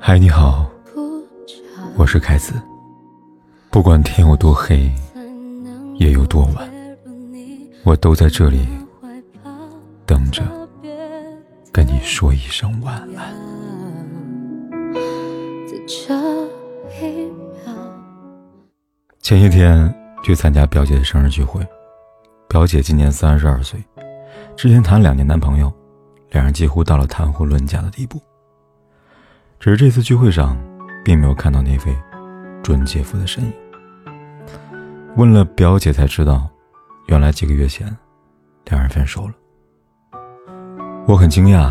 嗨，你好，我是凯子。不管天有多黑，夜有多晚，我都在这里等着跟你说一声晚安。前些天去参加表姐的生日聚会，表姐今年三十二岁，之前谈两年男朋友，两人几乎到了谈婚论嫁的地步。只是这次聚会上，并没有看到那位准姐夫的身影。问了表姐才知道，原来几个月前，两人分手了。我很惊讶，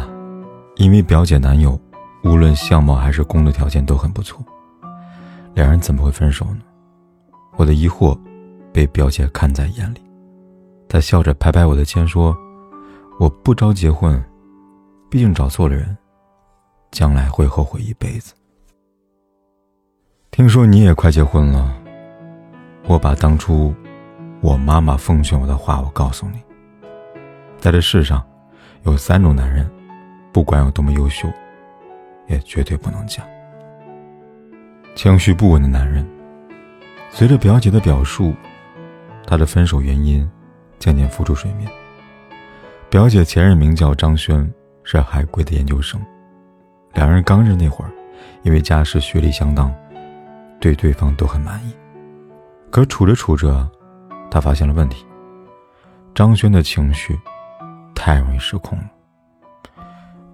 因为表姐男友无论相貌还是工作条件都很不错，两人怎么会分手呢？我的疑惑被表姐看在眼里，她笑着拍拍我的肩说：“我不着结婚，毕竟找错了人。”将来会后悔一辈子。听说你也快结婚了，我把当初我妈妈奉劝我的话，我告诉你。在这世上，有三种男人，不管有多么优秀，也绝对不能嫁。情绪不稳的男人。随着表姐的表述，他的分手原因渐渐浮出水面。表姐前任名叫张轩，是海归的研究生。两人刚认那会儿，因为家世、学历相当，对对方都很满意。可处着处着，他发现了问题。张轩的情绪太容易失控了。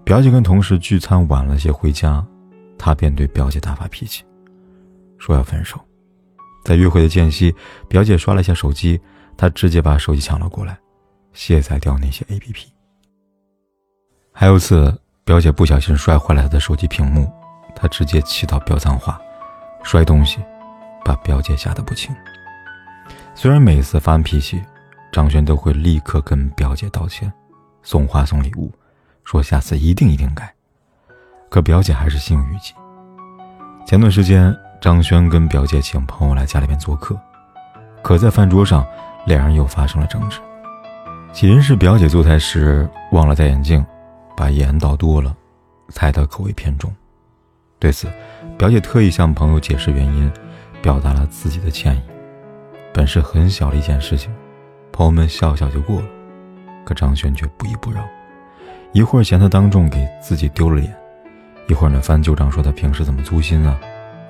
表姐跟同事聚餐晚了些回家，他便对表姐大发脾气，说要分手。在约会的间隙，表姐刷了一下手机，他直接把手机抢了过来，卸载掉那些 APP。还有次。表姐不小心摔坏了她的手机屏幕，她直接气到飙脏话，摔东西，把表姐吓得不轻。虽然每次发完脾气，张轩都会立刻跟表姐道歉，送花送礼物，说下次一定一定改，可表姐还是心有余悸。前段时间，张轩跟表姐请朋友来家里面做客，可在饭桌上，两人又发生了争执。起因是表姐做菜时忘了戴眼镜。把盐倒多了，菜的口味偏重。对此，表姐特意向朋友解释原因，表达了自己的歉意。本是很小的一件事情，朋友们笑笑就过了。可张轩却不依不饶，一会儿嫌他当众给自己丢了脸，一会儿呢翻旧账说他平时怎么粗心啊，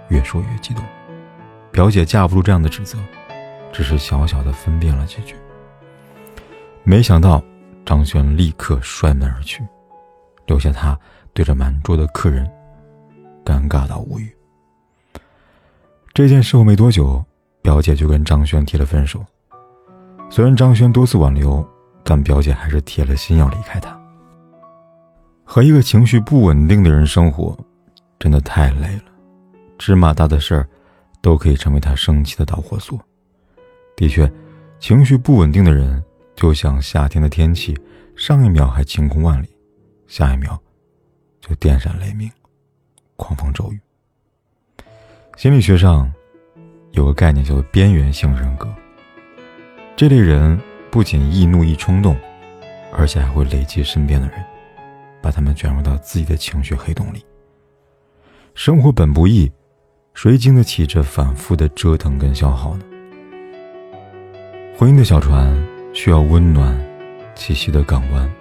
越说越激动。表姐架不住这样的指责，只是小小的分辨了几句。没想到张轩立刻摔门而去。留下他对着满桌的客人，尴尬到无语。这件事后没多久，表姐就跟张轩提了分手。虽然张轩多次挽留，但表姐还是铁了心要离开他。和一个情绪不稳定的人生活，真的太累了。芝麻大的事儿，都可以成为他生气的导火索。的确，情绪不稳定的人，就像夏天的天气，上一秒还晴空万里。下一秒，就电闪雷鸣，狂风骤雨。心理学上有个概念叫做边缘性人格。这类人不仅易怒易冲动，而且还会累积身边的人，把他们卷入到自己的情绪黑洞里。生活本不易，谁经得起这反复的折腾跟消耗呢？婚姻的小船需要温暖栖息的港湾，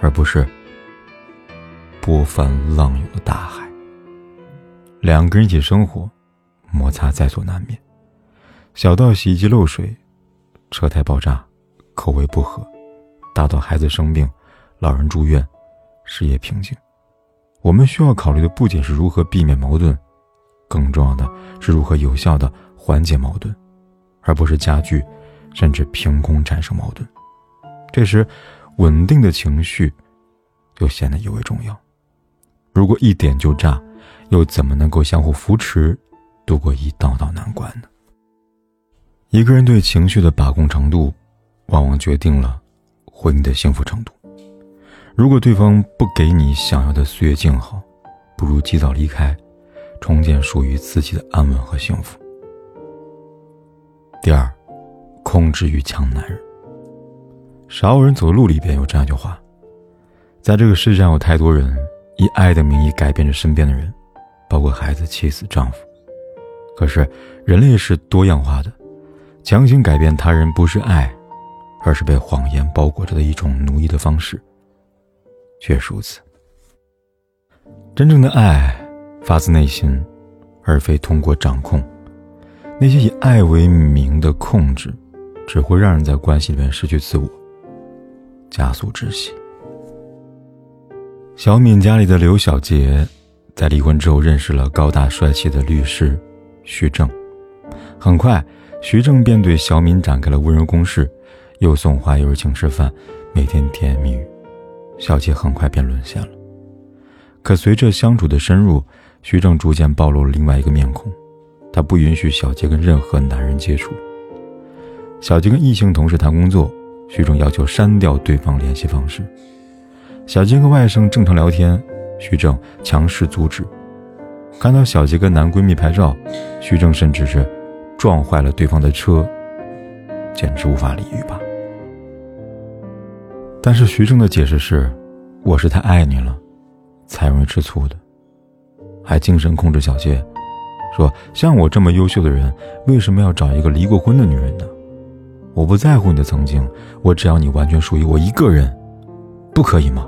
而不是。波翻浪涌的大海。两个人一起生活，摩擦在所难免。小到洗衣机漏水、车胎爆炸、口味不合；大到孩子生病、老人住院、事业瓶颈。我们需要考虑的不仅是如何避免矛盾，更重要的是如何有效的缓解矛盾，而不是加剧，甚至凭空产生矛盾。这时，稳定的情绪就显得尤为重要。如果一点就炸，又怎么能够相互扶持，度过一道道难关呢？一个人对情绪的把控程度，往往决定了婚姻的幸福程度。如果对方不给你想要的岁月静好，不如及早离开，重建属于自己的安稳和幸福。第二，控制欲强男人。少有人走路里边有这样一句话：在这个世界上，有太多人以爱的名义改变着身边的人，包括孩子、妻子、丈夫。可是，人类是多样化的，强行改变他人不是爱，而是被谎言包裹着的一种奴役的方式。确实如此。真正的爱发自内心，而非通过掌控。那些以爱为名的控制，只会让人在关系里面失去自我，加速窒息。小敏家里的刘小杰，在离婚之后认识了高大帅气的律师徐正，很快，徐正便对小敏展开了温柔攻势，又送花又是请吃饭，每天甜言蜜语，小杰很快便沦陷了。可随着相处的深入，徐正逐渐暴露了另外一个面孔，他不允许小杰跟任何男人接触。小杰跟异性同事谈工作，徐正要求删掉对方联系方式。小杰跟外甥正常聊天，徐正强势阻止。看到小杰跟男闺蜜拍照，徐正甚至是撞坏了对方的车，简直无法理喻吧。但是徐正的解释是：“我是太爱你了。”才容易吃醋的，还精神控制小杰，说：“像我这么优秀的人，为什么要找一个离过婚的女人呢？我不在乎你的曾经，我只要你完全属于我一个人，不可以吗？”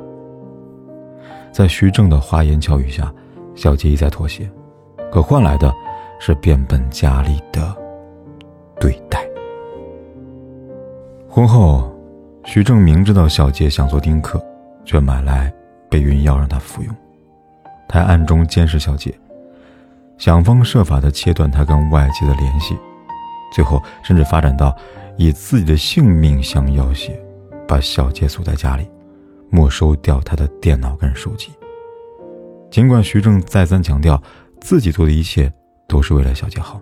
在徐正的花言巧语下，小杰一再妥协，可换来的是变本加厉的对待。婚后，徐正明知道小杰想做丁克，却买来。避孕药让他服用，他暗中监视小杰，想方设法的切断他跟外界的联系，最后甚至发展到以自己的性命相要挟，把小杰锁在家里，没收掉他的电脑跟手机。尽管徐正再三强调自己做的一切都是为了小杰好，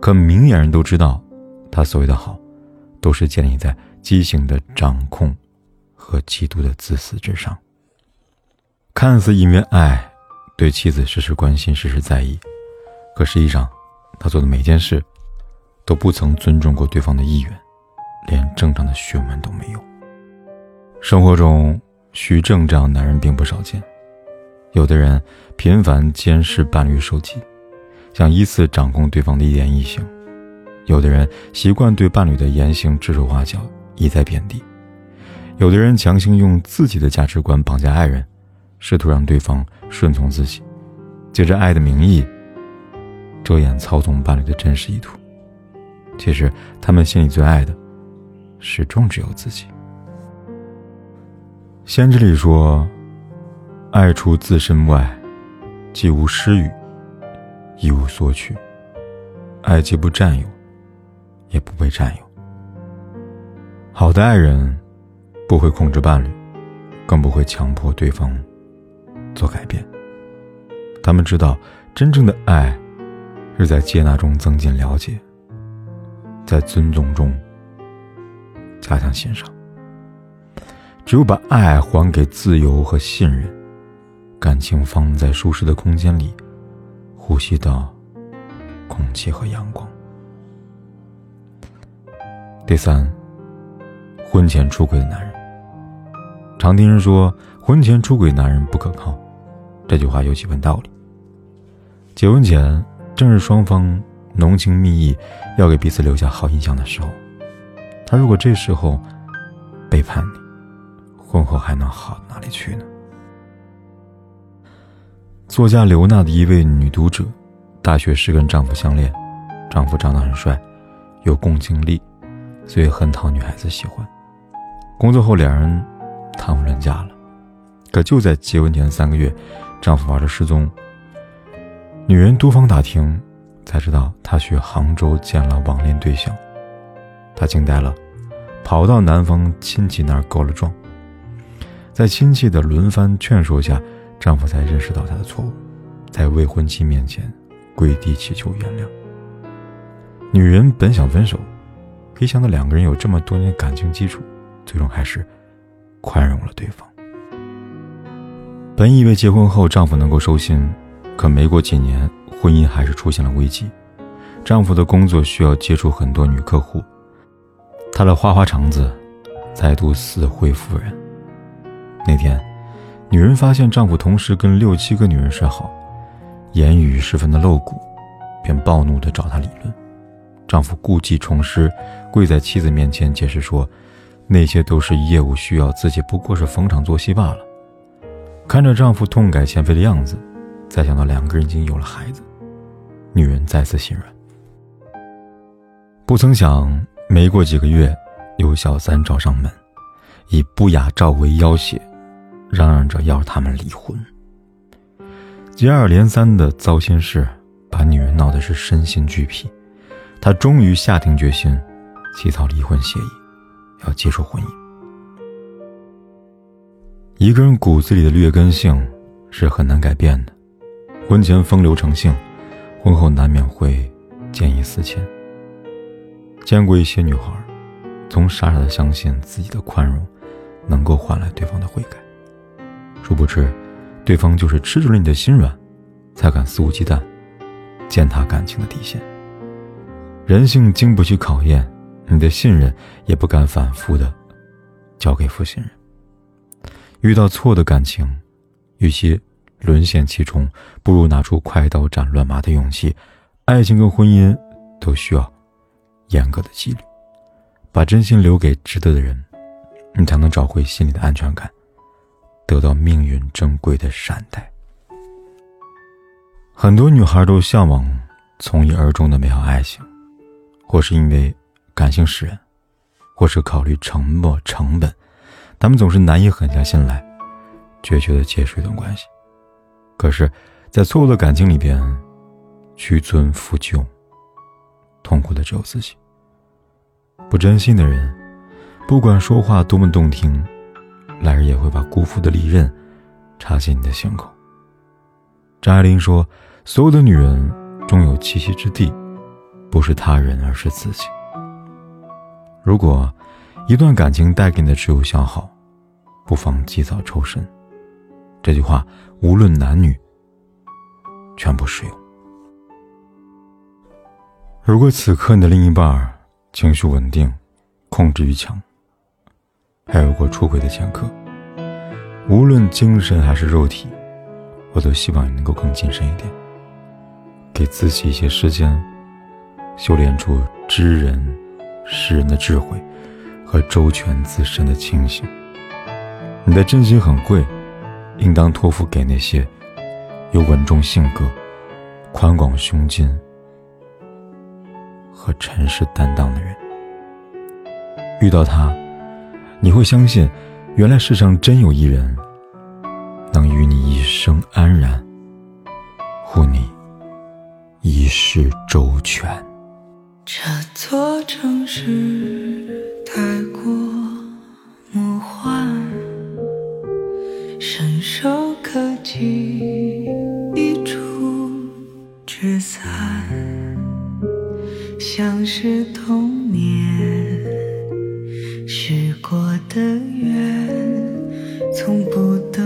可明眼人都知道，他所谓的好，都是建立在畸形的掌控和极度的自私之上。看似因为爱，对妻子时时关心、时时在意，可实际上，他做的每件事，都不曾尊重过对方的意愿，连正常的询问都没有。生活中，徐正这样男人并不少见。有的人频繁监视伴侣手机，想依次掌控对方的一言一行；有的人习惯对伴侣的言行指手画脚，一再贬低；有的人强行用自己的价值观绑架爱人。试图让对方顺从自己，借着爱的名义遮掩操纵伴侣的真实意图。其实，他们心里最爱的，始终只有自己。先知里说：“爱除自身外，既无施予，亦无索取。爱既不占有，也不被占有。”好的爱人，不会控制伴侣，更不会强迫对方。做改变。他们知道，真正的爱是在接纳中增进了解，在尊重中加强欣赏。只有把爱还给自由和信任，感情放在舒适的空间里，呼吸到空气和阳光。第三，婚前出轨的男人，常听人说，婚前出轨男人不可靠。这句话有几分道理。结婚前正是双方浓情蜜意，要给彼此留下好印象的时候。他如果这时候背叛你，婚后还能好哪里去呢？作家刘娜的一位女读者，大学时跟丈夫相恋，丈夫长得很帅，有共情力，所以很讨女孩子喜欢。工作后两人谈婚论嫁了，可就在结婚前三个月。丈夫玩的失踪，女人多方打听，才知道他去杭州见了网恋对象。她惊呆了，跑到男方亲戚那儿告了状。在亲戚的轮番劝说下，丈夫才认识到他的错误，在未婚妻面前跪地祈求原谅。女人本想分手，没想到两个人有这么多年感情基础，最终还是宽容了对方。本以为结婚后丈夫能够收心，可没过几年，婚姻还是出现了危机。丈夫的工作需要接触很多女客户，他的花花肠子再度死灰复燃。那天，女人发现丈夫同时跟六七个女人睡好，言语十分的露骨，便暴怒的找他理论。丈夫故技重施，跪在妻子面前解释说，那些都是业务需要，自己不过是逢场作戏罢了。看着丈夫痛改前非的样子，再想到两个人已经有了孩子，女人再次心软。不曾想，没过几个月，有小三找上门，以不雅照为要挟，嚷嚷着要他们离婚。接二连三的糟心事，把女人闹得是身心俱疲。她终于下定决心，起草离婚协议，要结束婚姻。一个人骨子里的劣根性是很难改变的，婚前风流成性，婚后难免会见异思迁。见过一些女孩，总傻傻的相信自己的宽容，能够换来对方的悔改，殊不知，对方就是吃准了你的心软，才敢肆无忌惮践踏感情的底线。人性经不起考验，你的信任也不敢反复的交给负心人。遇到错的感情，与其沦陷其中，不如拿出快刀斩乱麻的勇气。爱情跟婚姻都需要严格的纪律，把真心留给值得的人，你才能找回心里的安全感，得到命运珍贵的善待。很多女孩都向往从一而终的美好爱情。或是因为感性使然，或是考虑沉没成本，她们总是难以狠下心来，决绝的结束一段关系。可是，在错误的感情里边，屈尊负旧，痛苦的只有自己。不真心的人，不管说话多么动听，来日也会把辜负的利刃插进你的胸口。张爱玲说：“所有的女人终有栖息之地。”不是他人，而是自己。如果一段感情带给你的只有消耗，不妨及早抽身。这句话无论男女，全部适用。如果此刻你的另一半情绪稳定，控制欲强，还有过出轨的前科，无论精神还是肉体，我都希望你能够更谨慎一点，给自己一些时间。修炼出知人、识人的智慧和周全自身的清醒。你的真心很贵，应当托付给那些有稳重性格、宽广胸襟和尘世担当的人。遇到他，你会相信，原来世上真有一人，能与你一生安然，护你一世周全。这座城市太过魔幻，伸手可及一触即散，像是童年过的远，从不等